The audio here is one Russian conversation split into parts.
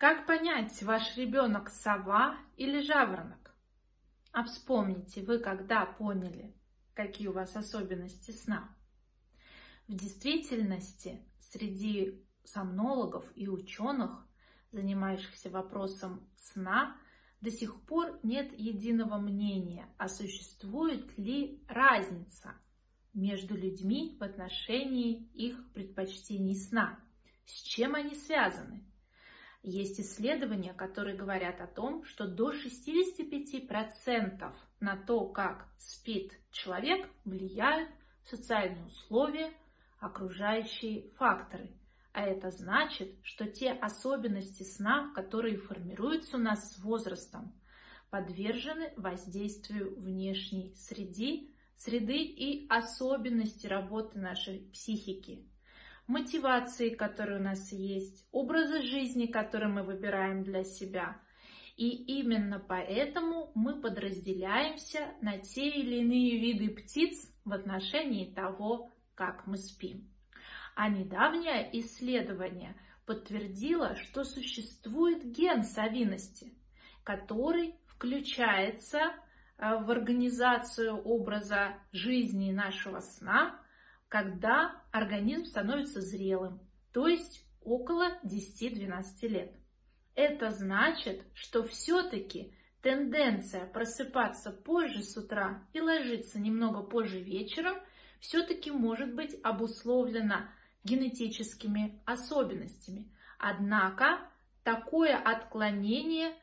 Как понять, ваш ребенок сова или жаворонок? А вспомните, вы когда поняли, какие у вас особенности сна? В действительности, среди сомнологов и ученых, занимающихся вопросом сна, до сих пор нет единого мнения, а существует ли разница между людьми в отношении их предпочтений сна, с чем они связаны. Есть исследования, которые говорят о том, что до 65% на то, как спит человек, влияют социальные условия, окружающие факторы. А это значит, что те особенности сна, которые формируются у нас с возрастом, подвержены воздействию внешней среды, среды и особенности работы нашей психики мотивации, которые у нас есть, образа жизни, который мы выбираем для себя. И именно поэтому мы подразделяемся на те или иные виды птиц в отношении того, как мы спим. А недавнее исследование подтвердило, что существует ген совиности, который включается э, в организацию образа жизни нашего сна когда организм становится зрелым, то есть около 10-12 лет. Это значит, что все-таки тенденция просыпаться позже с утра и ложиться немного позже вечером все-таки может быть обусловлена генетическими особенностями. Однако такое отклонение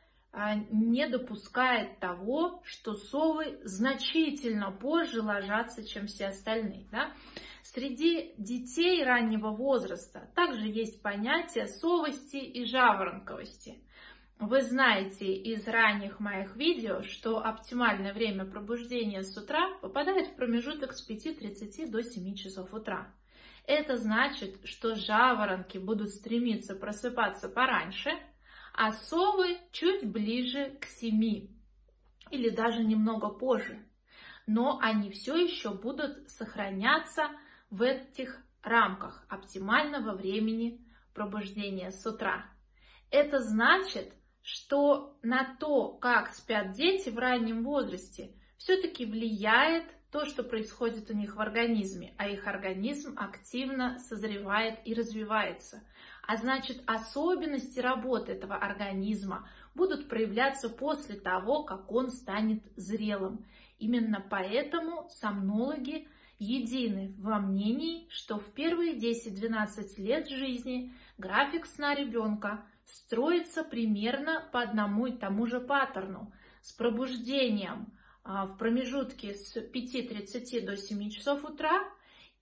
не допускает того, что совы значительно позже ложатся, чем все остальные. Да? Среди детей раннего возраста также есть понятие совости и жаворонковости. Вы знаете из ранних моих видео, что оптимальное время пробуждения с утра попадает в промежуток с 5.30 до 7 часов утра. Это значит, что жаворонки будут стремиться просыпаться пораньше, а совы чуть ближе к 7 или даже немного позже. Но они все еще будут сохраняться в этих рамках оптимального времени пробуждения с утра. Это значит, что на то, как спят дети в раннем возрасте, все-таки влияет то, что происходит у них в организме, а их организм активно созревает и развивается. А значит, особенности работы этого организма будут проявляться после того, как он станет зрелым. Именно поэтому сомнологи едины во мнении, что в первые 10-12 лет жизни график сна ребенка строится примерно по одному и тому же паттерну с пробуждением а, в промежутке с 5.30 до 7 часов утра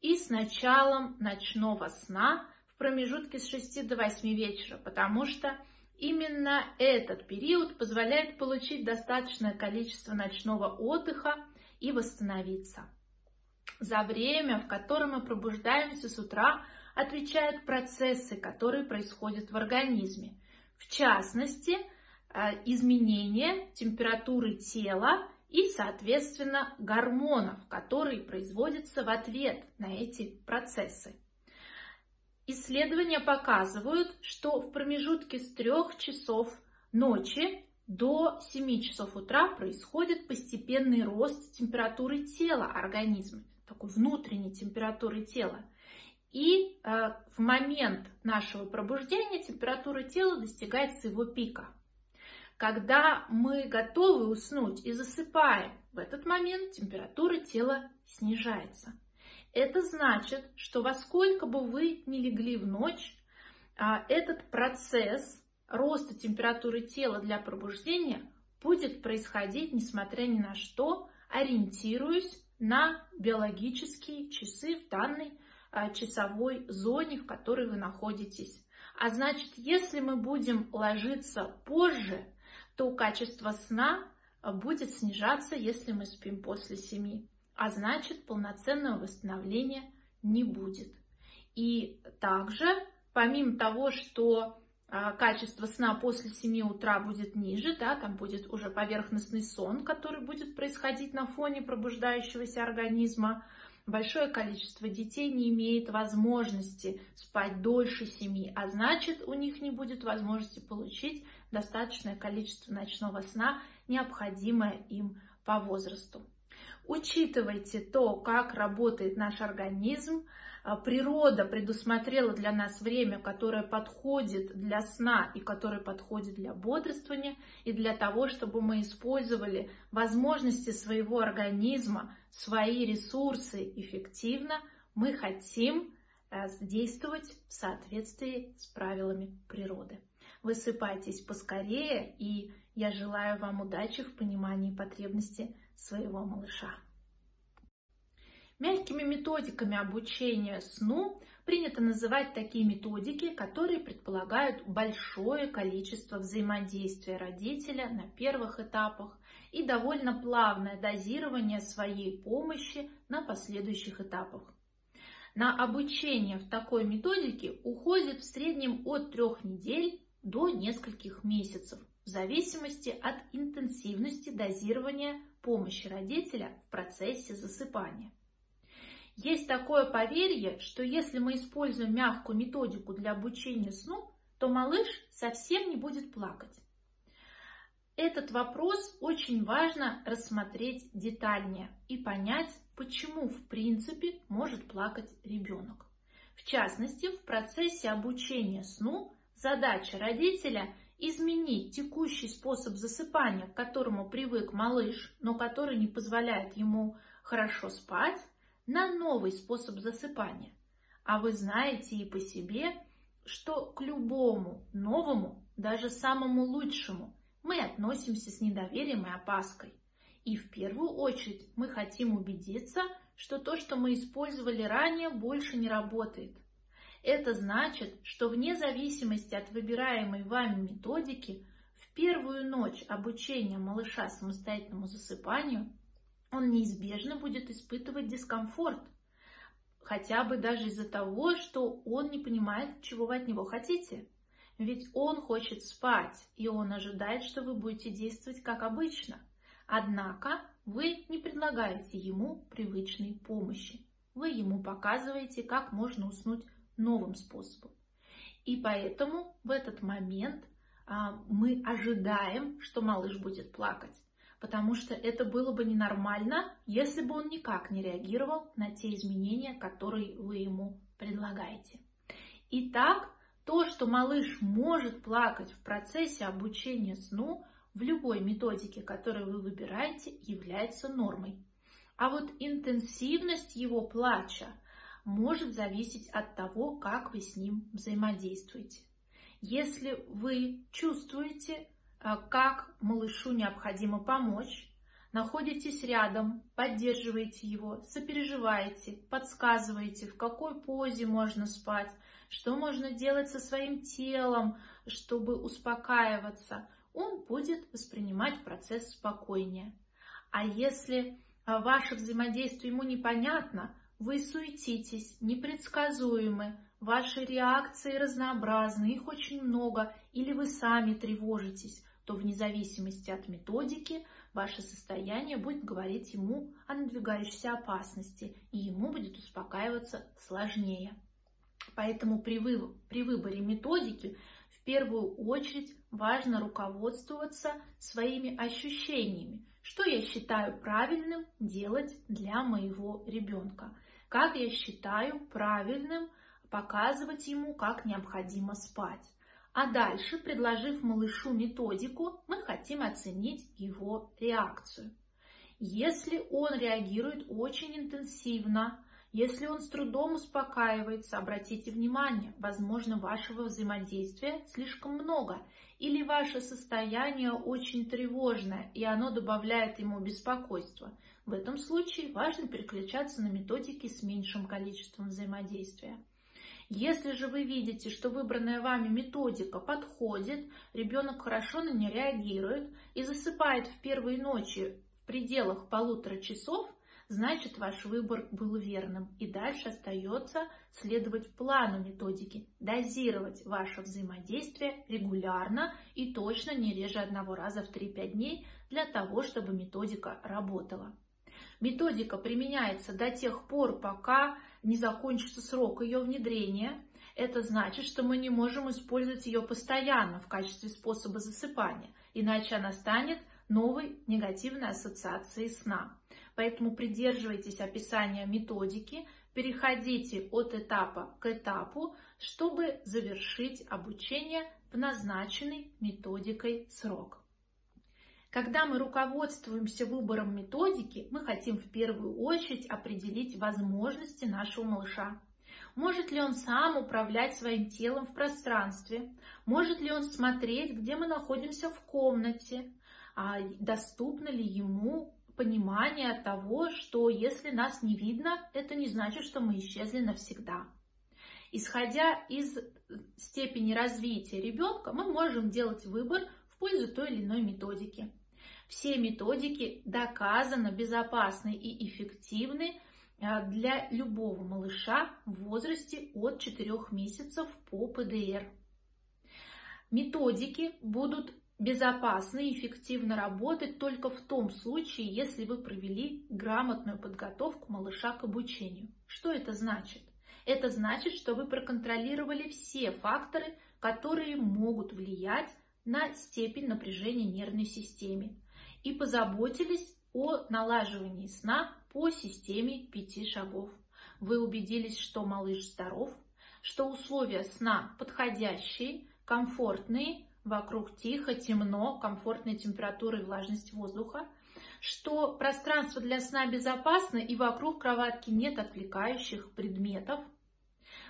и с началом ночного сна в промежутке с 6 до 8 вечера, потому что именно этот период позволяет получить достаточное количество ночного отдыха и восстановиться. За время, в котором мы пробуждаемся с утра, отвечают процессы, которые происходят в организме. В частности, э, изменение температуры тела и, соответственно, гормонов, которые производятся в ответ на эти процессы. Исследования показывают, что в промежутке с 3 часов ночи до 7 часов утра происходит постепенный рост температуры тела организма такой внутренней температуры тела. И э, в момент нашего пробуждения температура тела достигает своего пика. Когда мы готовы уснуть и засыпаем, в этот момент температура тела снижается. Это значит, что во сколько бы вы ни легли в ночь, а, этот процесс роста температуры тела для пробуждения будет происходить, несмотря ни на что, ориентируясь на биологические часы в данной а, часовой зоне, в которой вы находитесь. А значит, если мы будем ложиться позже, то качество сна будет снижаться, если мы спим после 7. А значит, полноценного восстановления не будет. И также, помимо того, что а, качество сна после 7 утра будет ниже, да, там будет уже поверхностный сон, который будет происходить на фоне пробуждающегося организма. большое количество детей не имеет возможности спать дольше семьи, а значит у них не будет возможности получить достаточное количество ночного сна, необходимое им по возрасту. Учитывайте то, как работает наш организм. А, природа предусмотрела для нас время, которое подходит для сна и которое подходит для бодрствования, и для того, чтобы мы использовали возможности своего организма, свои ресурсы эффективно, мы хотим э, действовать в соответствии с правилами природы. Высыпайтесь поскорее, и я желаю вам удачи в понимании потребностей своего малыша. Мягкими методиками обучения сну принято называть такие методики, которые предполагают большое количество взаимодействия родителя на первых этапах и довольно плавное дозирование своей помощи на последующих этапах. На обучение в такой методике уходит в среднем от трех недель до нескольких месяцев, в зависимости от интенсивности дозирования помощи родителя в процессе засыпания. Есть такое поверье, что если мы используем мягкую методику для обучения сну, то малыш совсем не будет плакать. Этот вопрос очень важно рассмотреть детальнее и понять, почему в принципе может плакать ребенок. В частности, в процессе обучения сну задача родителя изменить текущий способ засыпания, к которому привык малыш, но который не позволяет ему хорошо спать, на новый способ засыпания. А вы знаете и по себе, что к любому новому, даже самому лучшему, мы относимся с недоверием и опаской. И в первую очередь мы хотим убедиться, что то, что мы использовали ранее, больше не работает. Это значит, что вне зависимости от выбираемой вами методики, в первую ночь обучения малыша самостоятельному засыпанию он неизбежно будет испытывать дискомфорт, хотя бы даже из-за того, что он не понимает, чего вы от него хотите. Ведь он хочет спать, и он ожидает, что вы будете действовать как обычно. Однако вы не предлагаете ему привычной помощи. Вы ему показываете, как можно уснуть новым способом. И поэтому в этот момент а, мы ожидаем, что малыш будет плакать, потому что это было бы ненормально, если бы он никак не реагировал на те изменения, которые вы ему предлагаете. Итак, то, что малыш может плакать в процессе обучения сну, в любой методике, которую вы выбираете, является нормой. А вот интенсивность его плача – может зависеть от того, как вы с ним взаимодействуете. Если вы чувствуете, а, как малышу необходимо помочь, находитесь рядом, поддерживаете его, сопереживаете, подсказываете, в какой позе можно спать, что можно делать со своим телом, чтобы успокаиваться, он будет воспринимать процесс спокойнее. А если а, ваше взаимодействие ему непонятно, вы суетитесь, непредсказуемы, ваши реакции разнообразны, их очень много, или вы сами тревожитесь, то вне зависимости от методики ваше состояние будет говорить ему о надвигающейся опасности, и ему будет успокаиваться сложнее. Поэтому при, вы, при выборе методики в первую очередь важно руководствоваться своими ощущениями, что я считаю правильным делать для моего ребенка как я считаю правильным показывать ему, как необходимо спать. А дальше, предложив малышу методику, мы хотим оценить его реакцию. Если он реагирует очень интенсивно, если он с трудом успокаивается, обратите внимание, возможно, вашего взаимодействия слишком много, или ваше состояние очень тревожное, и оно добавляет ему беспокойства. В этом случае важно переключаться на методики с меньшим количеством взаимодействия. Если же вы видите, что выбранная вами методика подходит, ребенок хорошо на нее реагирует и засыпает в первые ночи в пределах полутора часов, значит ваш выбор был верным. И дальше остается следовать плану методики, дозировать ваше взаимодействие регулярно и точно не реже одного раза в 3-5 дней для того, чтобы методика работала. Методика применяется до тех пор, пока не закончится срок ее внедрения. Это значит, что мы не можем использовать ее постоянно в качестве способа засыпания, иначе она станет новой негативной ассоциацией сна. Поэтому придерживайтесь описания методики, переходите от этапа к этапу, чтобы завершить обучение в назначенный методикой срок. Когда мы руководствуемся выбором методики, мы хотим в первую очередь определить возможности нашего малыша. Может ли он сам управлять своим телом в пространстве? Может ли он смотреть, где мы находимся в комнате? А доступно ли ему понимание того, что если нас не видно, это не значит, что мы исчезли навсегда. Исходя из степени развития ребенка, мы можем делать выбор в пользу той или иной методики. Все методики доказанно безопасны и эффективны а, для любого малыша в возрасте от 4 месяцев по ПДР. Методики будут безопасно и эффективно работать только в том случае, если вы провели грамотную подготовку малыша к обучению. Что это значит? Это значит, что вы проконтролировали все факторы, которые могут влиять на степень напряжения нервной системы и позаботились о налаживании сна по системе пяти шагов. Вы убедились, что малыш здоров, что условия сна подходящие, комфортные, вокруг тихо, темно, комфортная температура и влажность воздуха, что пространство для сна безопасно и вокруг кроватки нет отвлекающих предметов,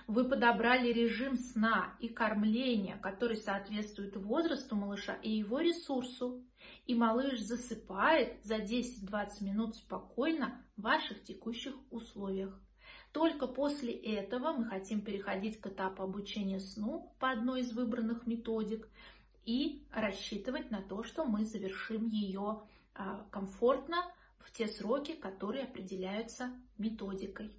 вы подобрали режим сна и кормления, который соответствует возрасту малыша и его ресурсу. И малыш засыпает за 10-20 минут спокойно в ваших текущих условиях. Только после этого мы хотим переходить к этапу обучения сну по одной из выбранных методик и рассчитывать на то, что мы завершим ее а, комфортно в те сроки, которые определяются методикой.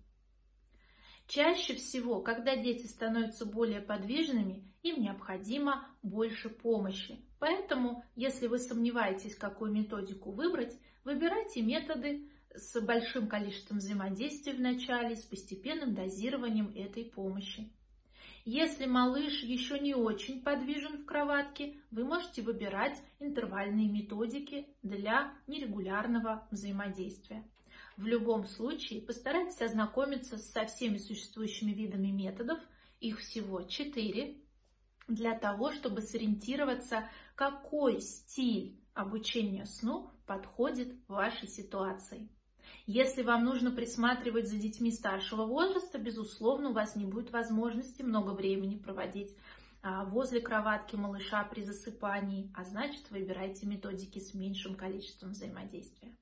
Чаще всего, когда дети становятся более подвижными, им необходимо больше помощи. Поэтому, если вы сомневаетесь, какую методику выбрать, выбирайте методы с большим количеством взаимодействия в начале, с постепенным дозированием этой помощи. Если малыш еще не очень подвижен в кроватке, вы можете выбирать интервальные методики для нерегулярного взаимодействия. В любом случае постарайтесь ознакомиться со всеми существующими видами методов, их всего четыре, для того, чтобы сориентироваться, какой стиль обучения сну подходит вашей ситуации. Если вам нужно присматривать за детьми старшего возраста, безусловно, у вас не будет возможности много времени проводить а, возле кроватки малыша при засыпании, а значит, выбирайте методики с меньшим количеством взаимодействия.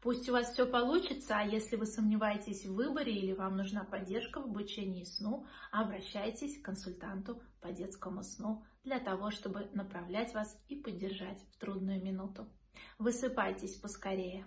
Пусть у вас все получится, а если вы сомневаетесь в выборе или вам нужна поддержка в обучении сну, обращайтесь к консультанту по детскому сну для того, чтобы направлять вас и поддержать в трудную минуту. Высыпайтесь поскорее.